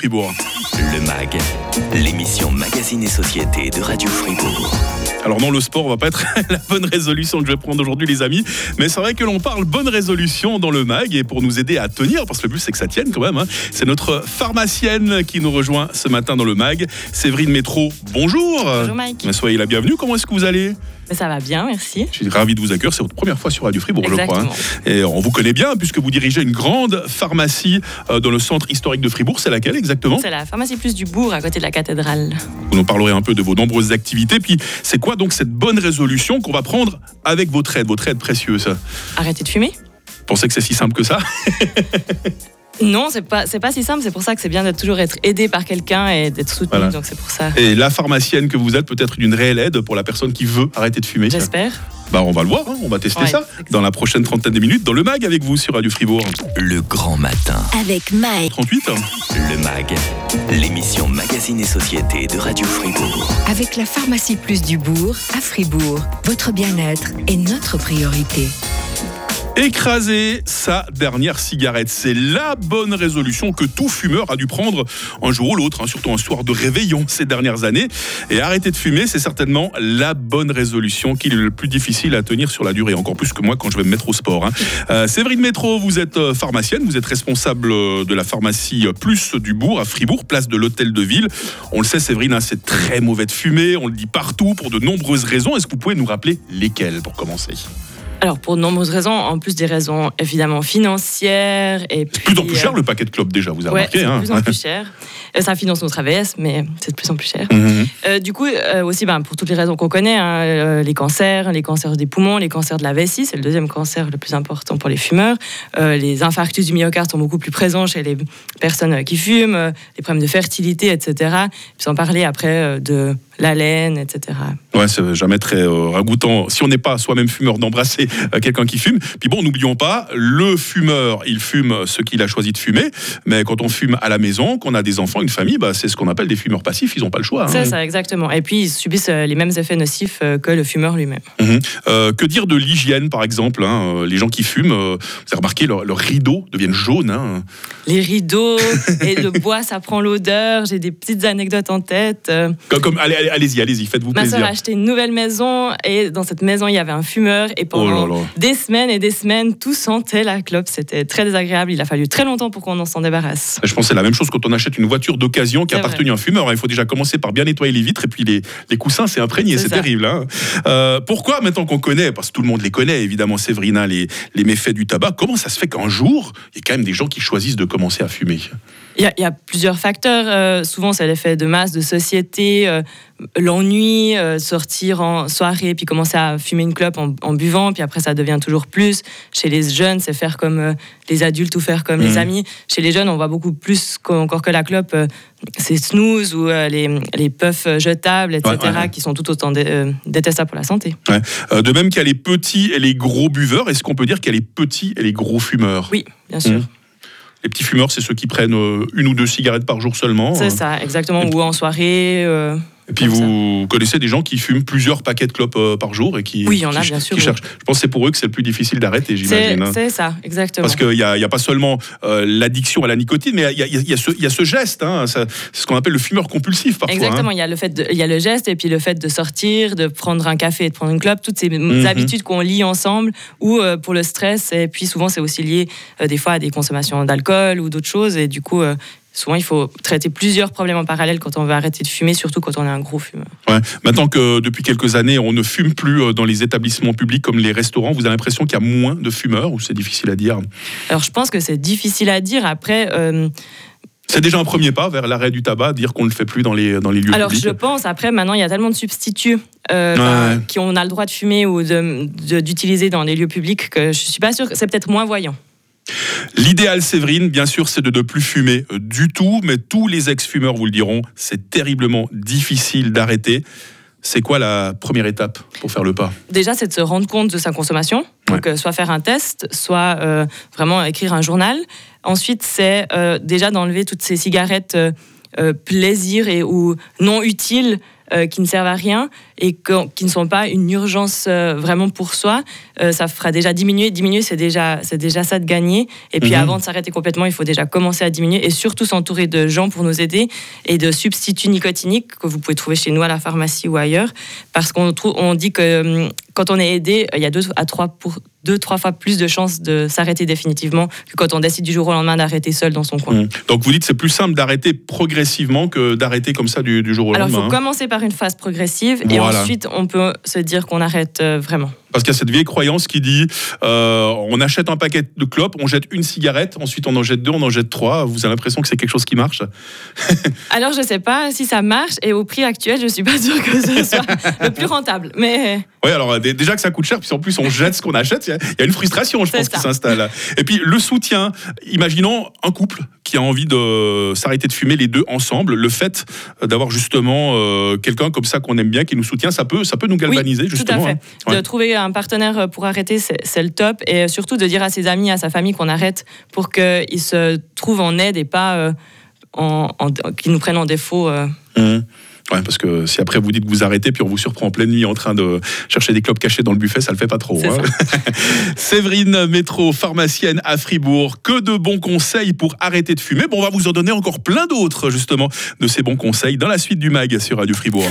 Fribourg. Le MAG, l'émission Magazine et Société de Radio Fribourg. Alors non, le sport va pas être la bonne résolution que je vais prendre aujourd'hui les amis, mais c'est vrai que l'on parle bonne résolution dans le MAG et pour nous aider à tenir, parce que le but c'est que ça tienne quand même, hein, c'est notre pharmacienne qui nous rejoint ce matin dans le MAG, Séverine Métro. Bonjour Bonjour Mike. Soyez la bienvenue, comment est-ce que vous allez? Ça va bien, merci. Je suis ravi de vous accueillir, c'est votre première fois sur Radio Fribourg je crois. hein. Exactement. Et on vous connaît bien puisque vous dirigez une grande pharmacie euh, dans le centre historique de Fribourg, c'est laquelle exactement? C'est la pharmacie plus du bourg à côté de la cathédrale. Vous nous parlerez un peu de vos nombreuses activités. Puis, c'est quoi donc cette bonne résolution qu'on va prendre avec votre aide, votre aide précieuse? Arrêtez de fumer Vous pensez que c'est si simple que ça? Non, c'est pas, c'est pas si simple. C'est pour ça que c'est bien d'être toujours être aidé par quelqu'un et d'être soutenu. Voilà. Donc c'est pour ça. Et la pharmacienne que vous êtes peut être d'une réelle aide pour la personne qui veut arrêter de fumer. J'espère. Bah, on va le voir, hein, on va tester Ouais, ça dans la prochaine trentaine de minutes dans le MAG avec vous sur Radio Fribourg. Le grand matin. Avec Mike. 38 Le MAG, l'émission Magazine et Société de Radio Fribourg. Avec la pharmacie plus du bourg à Fribourg. Votre bien-être est notre priorité. Écraser sa dernière cigarette, c'est la bonne résolution que tout fumeur a dû prendre un jour ou l'autre, hein, surtout un soir de réveillon ces dernières années. Et arrêter de fumer, c'est certainement la bonne résolution qu'il est le plus difficile à tenir sur la durée, encore plus que moi quand je vais me mettre au sport. hein. Euh, Séverine Métro, vous êtes euh, pharmacienne, vous êtes responsable euh, de la pharmacie Plus du Bourg à Fribourg, place de l'Hôtel de Ville. On le sait, Séverine, hein, c'est très mauvais de fumer, on le dit partout pour de nombreuses raisons. Est-ce que vous pouvez nous rappeler lesquelles pour commencer? Alors pour de nombreuses raisons, en plus des raisons évidemment financières et C'est de plus en plus cher euh, le paquet de clopes déjà, vous avez Ouais, remarqué c'est de hein plus en plus cher. Euh, Ça finance notre AVS, mais c'est de plus en plus cher. Mhm. Euh, du coup, euh, aussi, ben, pour toutes les raisons qu'on connaît, hein, les cancers, les cancers des poumons, les cancers de la vessie, c'est le deuxième cancer le plus important pour les fumeurs. Euh, les infarctus du myocarde sont beaucoup plus présents chez les personnes qui fument, les problèmes de fertilité, etc. Puis sans parler après de la laine, etc. Ouais, c'est jamais très euh, ragoûtant. Si on n'est pas soi-même fumeur, d'embrasser euh, quelqu'un qui fume. Puis bon, n'oublions pas, le fumeur, il fume ce qu'il a choisi de fumer. Mais quand on fume à la maison, qu'on a des enfants, une famille, bah, c'est ce qu'on appelle des fumeurs passifs. Ils n'ont pas le choix. hein. C'est ça, exactement. Et puis, ils subissent euh, les mêmes effets nocifs que le fumeur lui-même. Euh, que dire de l'hygiène, par exemple hein, Les gens qui fument, vous avez remarqué, leurs rideaux deviennent jaunes. hein? Les rideaux et le bois, ça prend l'odeur. J'ai des petites anecdotes en tête. Comme, comme- allez, allez, allez-y, allez-y, faites-vous Ma soeur plaisir. a acheté une nouvelle maison et dans cette maison, il y avait un fumeur. Et Oh là pendant là. des semaines et des semaines, tout sentait la clope. C'était très désagréable. Il a fallu très longtemps pour qu'on en s'en débarrasse. Je c'est la même chose quand on achète une voiture d'occasion qui a C'est appartenu à un fumeur. hein. Il faut déjà commencer par bien nettoyer les vitres et puis les, les coussins, c'est imprégné, C'est terrible. hein. Euh, pourquoi, maintenant qu'on connaît, parce que tout le monde les connaît, évidemment, Séverina, les, les méfaits du tabac, comment ça se fait qu'un jour, il y a quand même des gens qui choisissent de commencer à fumer? Il y, a, il y a plusieurs facteurs. Euh, souvent, c'est l'effet de masse, de société, euh, l'ennui, euh, sortir en soirée, puis commencer à fumer une clope en, en buvant, puis après, ça devient toujours plus. Chez les jeunes, c'est faire comme euh, les adultes ou faire comme Mhm. les amis. Chez les jeunes, on voit beaucoup plus encore que la clope. euh, c'est snooze ou euh, les, les puffs jetables, etc., Ouais, ouais, ouais. qui sont tout autant dé- détestables pour la santé. De même qu'il y a les petits et les gros buveurs, est-ce qu'on peut dire qu'il y a les petits et les gros fumeurs? Oui, bien sûr. Mhm. Les petits fumeurs, c'est ceux qui prennent une ou deux cigarettes par jour seulement. C'est ça, exactement. Ou en soirée. Et puis comme ça. vous connaissez des gens qui fument plusieurs paquets de clopes euh, par jour et qui, Oui, y en a, qui- bien sûr, qui oui. cherchent. Je pense que c'est pour eux que c'est le plus difficile d'arrêter, C'est j'imagine. hein. c'est ça, exactement. Parce qu'il n'y a, il y a pas seulement euh, l'addiction à la nicotine, mais il y a, y y ce, il y a ce geste, hein, c'est ce qu'on appelle le fumeur compulsif parfois. Exactement, hein. il y a le fait, de- il y a le geste et puis le fait de sortir, de prendre un café et de prendre une clope, toutes ces Mhm. habitudes qu'on lie ensemble, ou euh, pour le stress, et puis souvent c'est aussi lié euh, des fois à des consommations d'alcool ou d'autres choses, et du coup souvent il faut traiter plusieurs problèmes en parallèle quand on veut arrêter de fumer, surtout quand on est un gros fumeur. Ouais. Maintenant que depuis quelques années, on ne fume plus euh, dans les établissements publics comme les restaurants, vous avez l'impression qu'il y a moins de fumeurs ou c'est difficile à dire? Alors je pense que c'est difficile à dire après. euh, C'est déjà un premier pas vers l'arrêt du tabac, dire qu'on ne le fait plus dans les, dans les lieux Alors publics. je pense, après maintenant il y a tellement de substituts euh, Ouais, ben, ouais. qui on a le droit de fumer ou de- de- d'utiliser dans les lieux publics que je suis pas sûre, que c'est peut-être moins voyant. L'idéal, Séverine, bien sûr, c'est de ne plus fumer euh, du tout, mais tous les ex-fumeurs vous le diront, c'est terriblement difficile d'arrêter. C'est quoi la première étape pour faire le pas? Déjà, c'est de se rendre compte de sa consommation. Donc, euh, soit faire un test, soit euh, vraiment écrire un journal. Ensuite, c'est euh, déjà d'enlever toutes ces cigarettes plaisir et ou non utiles euh, qui ne servent à rien et que- qui ne sont pas une urgence euh, vraiment pour soi, euh, ça fera déjà diminuer. Diminuer, c'est déjà, c'est déjà ça de gagner. Et puis Mhm. avant de s'arrêter complètement, il faut déjà commencer à diminuer et surtout s'entourer de gens pour nous aider et de substituts nicotiniques que vous pouvez trouver chez nous à la pharmacie ou ailleurs. Parce qu'on trouve, on dit que hum, quand on est aidé, il y a deux à trois pour deux, trois fois plus de chances de s'arrêter définitivement que quand on décide du jour au lendemain d'arrêter seul dans son coin. Mmh. Donc vous dites c'est plus simple d'arrêter progressivement que d'arrêter comme ça du, du jour au Alors, il lendemain. faut hein. commencer par une phase progressive et ensuite, on peut se dire qu'on arrête euh, vraiment. Parce qu'il y a cette vieille croyance qui dit euh, on achète un paquet de clopes, on jette une cigarette, ensuite on en jette deux, on en jette trois. Vous avez l'impression que c'est quelque chose qui marche Alors, je sais pas si ça marche et au prix actuel, je suis pas sûre que ce soit le plus rentable. Mais Oui, alors dé- déjà que ça coûte cher, puis en plus on jette ce qu'on achète, il y a- il y a une frustration, je pense, qui s'installe. Et puis le soutien, imaginons un couple qui a envie de s'arrêter de fumer les deux ensemble, le fait d'avoir justement euh, quelqu'un comme ça qu'on aime bien, qui nous soutient, ça peut, ça peut nous galvaniser, oui, tout à justement. fait. hein. Ouais. De trouver un partenaire pour arrêter, c'est c'est le top. Et surtout de dire à ses amis, à sa famille qu'on arrête pour qu'ils se trouvent en aide et pas euh, en, en- qu'ils nous prennent en défaut. euh. Mmh. Ouais, parce que si après vous dites que vous arrêtez, puis on vous surprend en pleine nuit en train de chercher des clopes cachées dans le buffet, ça le fait pas trop. Hein. Séverine Métro, pharmacienne à Fribourg, que de bons conseils pour arrêter de fumer. Bon, on va vous en donner encore plein d'autres, justement, de ces bons conseils dans la suite du MAG sur Radio Fribourg.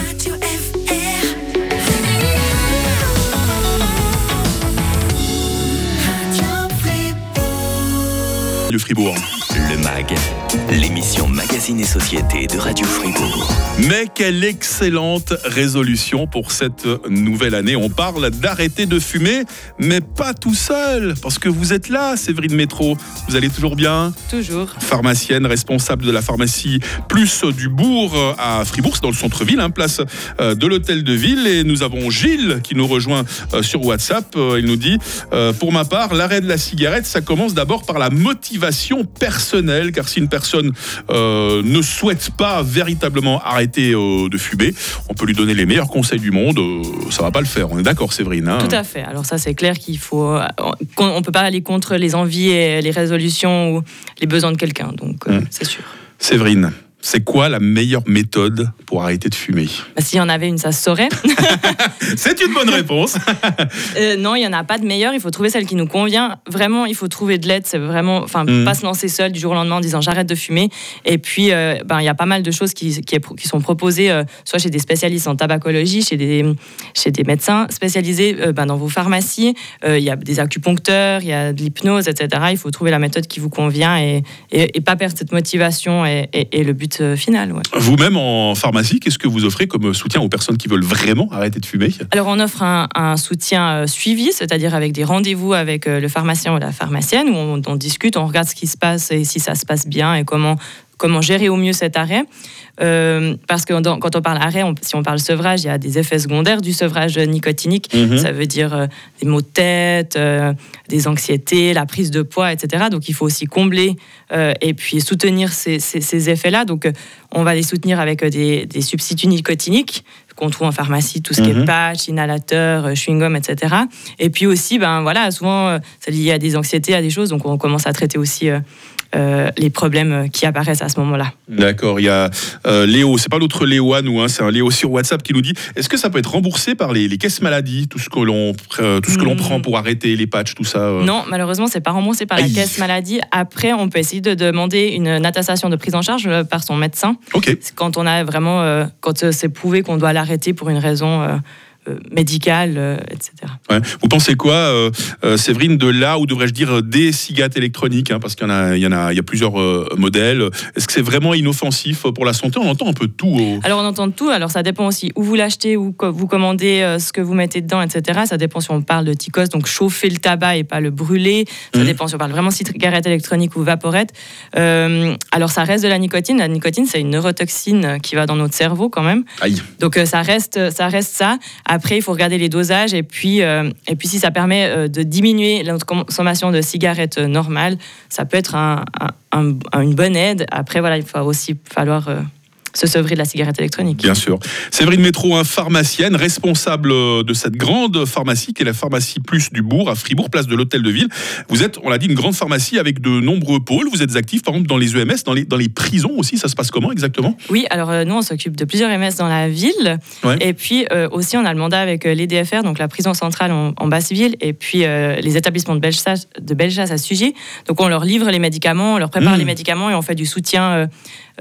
Radio Fribourg. Le MAG, l'émission Magazine et Société de Radio Fribourg. Mais quelle excellente résolution pour cette nouvelle année. On parle d'arrêter de fumer, mais pas tout seul, parce que vous êtes là, Séverine Métro. Vous allez toujours bien? Toujours. pharmacienne responsable de la pharmacie Plus du Bourg euh, à Fribourg, c'est dans le centre-ville, hein, place euh, de l'hôtel de ville. Et nous avons Gilles qui nous rejoint euh, sur WhatsApp. Il nous dit Pour ma part, l'arrêt de la cigarette, ça commence d'abord par la motivation personnelle, car si une personne euh, ne souhaite pas véritablement arrêter euh, de fumer, on peut lui donner les meilleurs conseils du monde, euh, ça va pas le faire. On est d'accord, Séverine hein Tout à fait. Alors ça, c'est clair qu'il faut... qu'on- On peut pas aller contre les envies et les résolutions ou les besoins de quelqu'un. Donc, Mm. c'est sûr. Séverine, c'est quoi la meilleure méthode pour arrêter de fumer? Bah, S'il y en avait une, ça se saurait. C'est une bonne réponse. Euh, non, il n'y en a pas de meilleure. Il faut trouver celle qui nous convient. Vraiment, il faut trouver de l'aide. C'est vraiment, enfin, Mhm. pas se lancer seul du jour au lendemain en disant j'arrête de fumer. Et puis, euh, ben, il y a pas mal de choses qui, qui, sont proposées, euh, soit chez des spécialistes en tabacologie, chez des, chez des médecins spécialisés ben, dans vos pharmacies. Il y a des acupuncteurs, il y a de l'hypnose, etc. Il faut trouver la méthode qui vous convient et, et, et pas perdre cette motivation et- et le but euh, final. ouais. Vous-même en pharmacie, qu'est-ce que vous offrez comme soutien aux personnes qui veulent vraiment arrêter de fumer? Alors on offre un, un soutien euh, suivi, c'est-à-dire avec des rendez-vous avec euh, le pharmacien ou la pharmacienne où on, on discute, on regarde ce qui se passe et si ça se passe bien et comment comment gérer au mieux cet arrêt. Euh, parce que dans- quand on parle arrêt, on- si on parle sevrage, il y a des effets secondaires du sevrage nicotinique. Mhm. Ça veut dire euh, des maux de tête, euh, des anxiétés, la prise de poids, etc. Donc il faut aussi combler et puis soutenir ces, ces- ces effets-là. Donc on va les soutenir avec des, des substituts nicotiniques qu'on trouve en pharmacie, tout ce qui Mhm. est patch, inhalateur, chewing-gum, etc. Et puis aussi, ben voilà, souvent c'est lié à des anxiétés, à des choses, donc on commence à traiter aussi euh, les problèmes qui apparaissent à ce moment-là. D'accord, il y a euh, Léo, c'est pas l'autre Léo à nous, hein, c'est un Léo sur WhatsApp qui nous dit est-ce que ça peut être remboursé par les, les caisses maladies, tout ce que l'on euh, tout ce que l'on Hmm. prend pour arrêter les patchs, tout ça euh Non, malheureusement, c'est pas remboursé par la Aïe. caisse maladie. Après, on peut essayer de demander une attestation de prise en charge par son médecin. Ok. C'est quand on a vraiment, quand c'est prouvé qu'on doit l'arrêter pour une raison médicale, euh, etc. Ouais. Vous pensez quoi, euh, euh, Séverine, de là, ou devrais-je dire des cigarettes électroniques, hein, parce qu'il y en a, il y en a, il y a plusieurs euh, modèles. Est-ce que c'est vraiment inoffensif pour la santé? On entend un peu tout. au- Alors on entend tout, alors ça dépend aussi où vous l'achetez, où vous commandez, euh, ce que vous mettez dedans, etc. Ça dépend si on parle de ticos, donc chauffer le tabac et pas le brûler. Ça Mhm. dépend si on parle vraiment cigarette électronique ou vaporette. Euh, alors ça reste de la nicotine. La nicotine, c'est une neurotoxine qui va dans notre cerveau quand même. Aïe. Donc euh, ça reste, ça reste ça. Après, il faut regarder les dosages et puis, euh, et puis si ça permet euh, de diminuer la consommation de cigarettes euh, normales, ça peut être un- un- un- une bonne aide. Après, voilà, il va aussi falloir se sevrer de la cigarette électronique. Bien sûr. Séverine Métro, un pharmacienne, responsable de cette grande pharmacie qui est la pharmacie Plus du Bourg, à Fribourg, place de l'Hôtel de Ville. Vous êtes, on l'a dit, une grande pharmacie avec de nombreux pôles. Vous êtes actif, par exemple, dans les EMS, dans les, dans les prisons aussi. Ça se passe comment exactement? Oui, alors euh, nous, on s'occupe de plusieurs MS dans la ville. Ouais. Et puis euh, aussi, on a le mandat avec euh, l'EDFR, donc la prison centrale en, en Basse-Ville, et puis euh, les établissements de Bellechasse, de Bellechasse à Sugy. Donc on leur livre les médicaments, on leur prépare Mmh. les médicaments et on fait du soutien,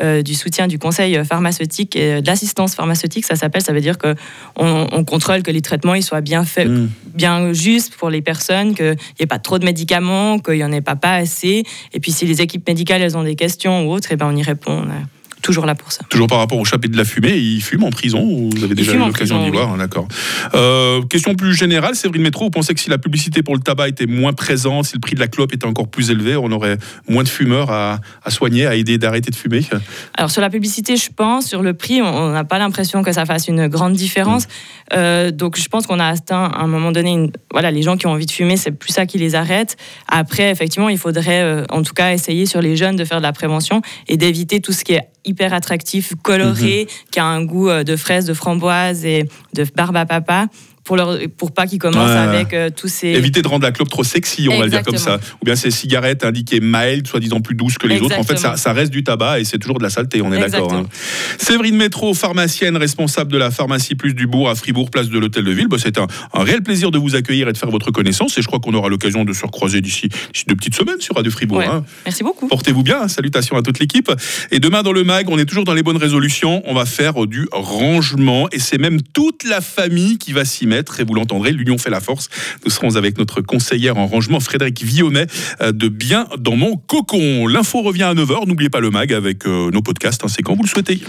euh, du soutien du conseil pharmaceutique et de l'assistance pharmaceutique, ça s'appelle. Ça veut dire que on, on contrôle que les traitements ils soient bien faits, Mm. bien justes pour les personnes, qu'il n'y ait pas trop de médicaments, qu'il n'y en ait pas, pas assez. Et puis si les équipes médicales elles ont des questions ou autres, et ben on y répond. Toujours là pour ça. Toujours par rapport au chapitre de la fumée, il fume en prison ou Vous avez déjà eu l'occasion d'y oui. voir, hein, d'accord. Euh, question plus générale, Séverine Métro, vous pensez que si la publicité pour le tabac était moins présente, si le prix de la clope était encore plus élevé, on aurait moins de fumeurs à, à soigner, à aider d'arrêter de fumer? Alors sur la publicité, je pense, sur le prix, on- n'a pas l'impression que ça fasse une grande différence. Euh, donc je pense qu'on a atteint à un moment donné, une- voilà, les gens qui ont envie de fumer, c'est plus ça qui les arrête. Après, effectivement, il faudrait euh, en tout cas essayer sur les jeunes de faire de la prévention et d'éviter tout ce qui est hyper attractif, coloré, qui a un goût euh, de fraise, de framboise et de barbe à papa. Pour, leur, pour pas qu'ils commencent avec euh, tous ces... Éviter de rendre la clope trop sexy, on va le dire comme ça. Ou bien ces cigarettes indiquées mild, soi-disant plus douces que les autres. En fait, ça, reste du tabac et c'est toujours de la saleté, on est d'accord. Hein. Séverine Métro, pharmacienne, responsable de la pharmacie Plus du Bourg à Fribourg, place de l'Hôtel de Ville. Bah, c'est un, un réel plaisir de vous accueillir et de faire votre connaissance. Et je crois qu'on aura l'occasion de se recroiser d'ici deux petites semaines sur Radio Fribourg. Ouais. hein. Merci beaucoup. Portez-vous bien, hein. salutations à toute l'équipe. Et demain dans le MAG, on est toujours dans les bonnes résolutions. On va faire du rangement et c'est même toute la famille qui va s'y mettre. Et vous l'entendrez, l'union fait la force. Nous serons avec notre conseillère en rangement, Frédéric Vionnet, euh, de Bien dans mon cocon. L'info revient à 9h. N'oubliez pas le MAG avec euh, nos podcasts, c'est quand vous le souhaitez.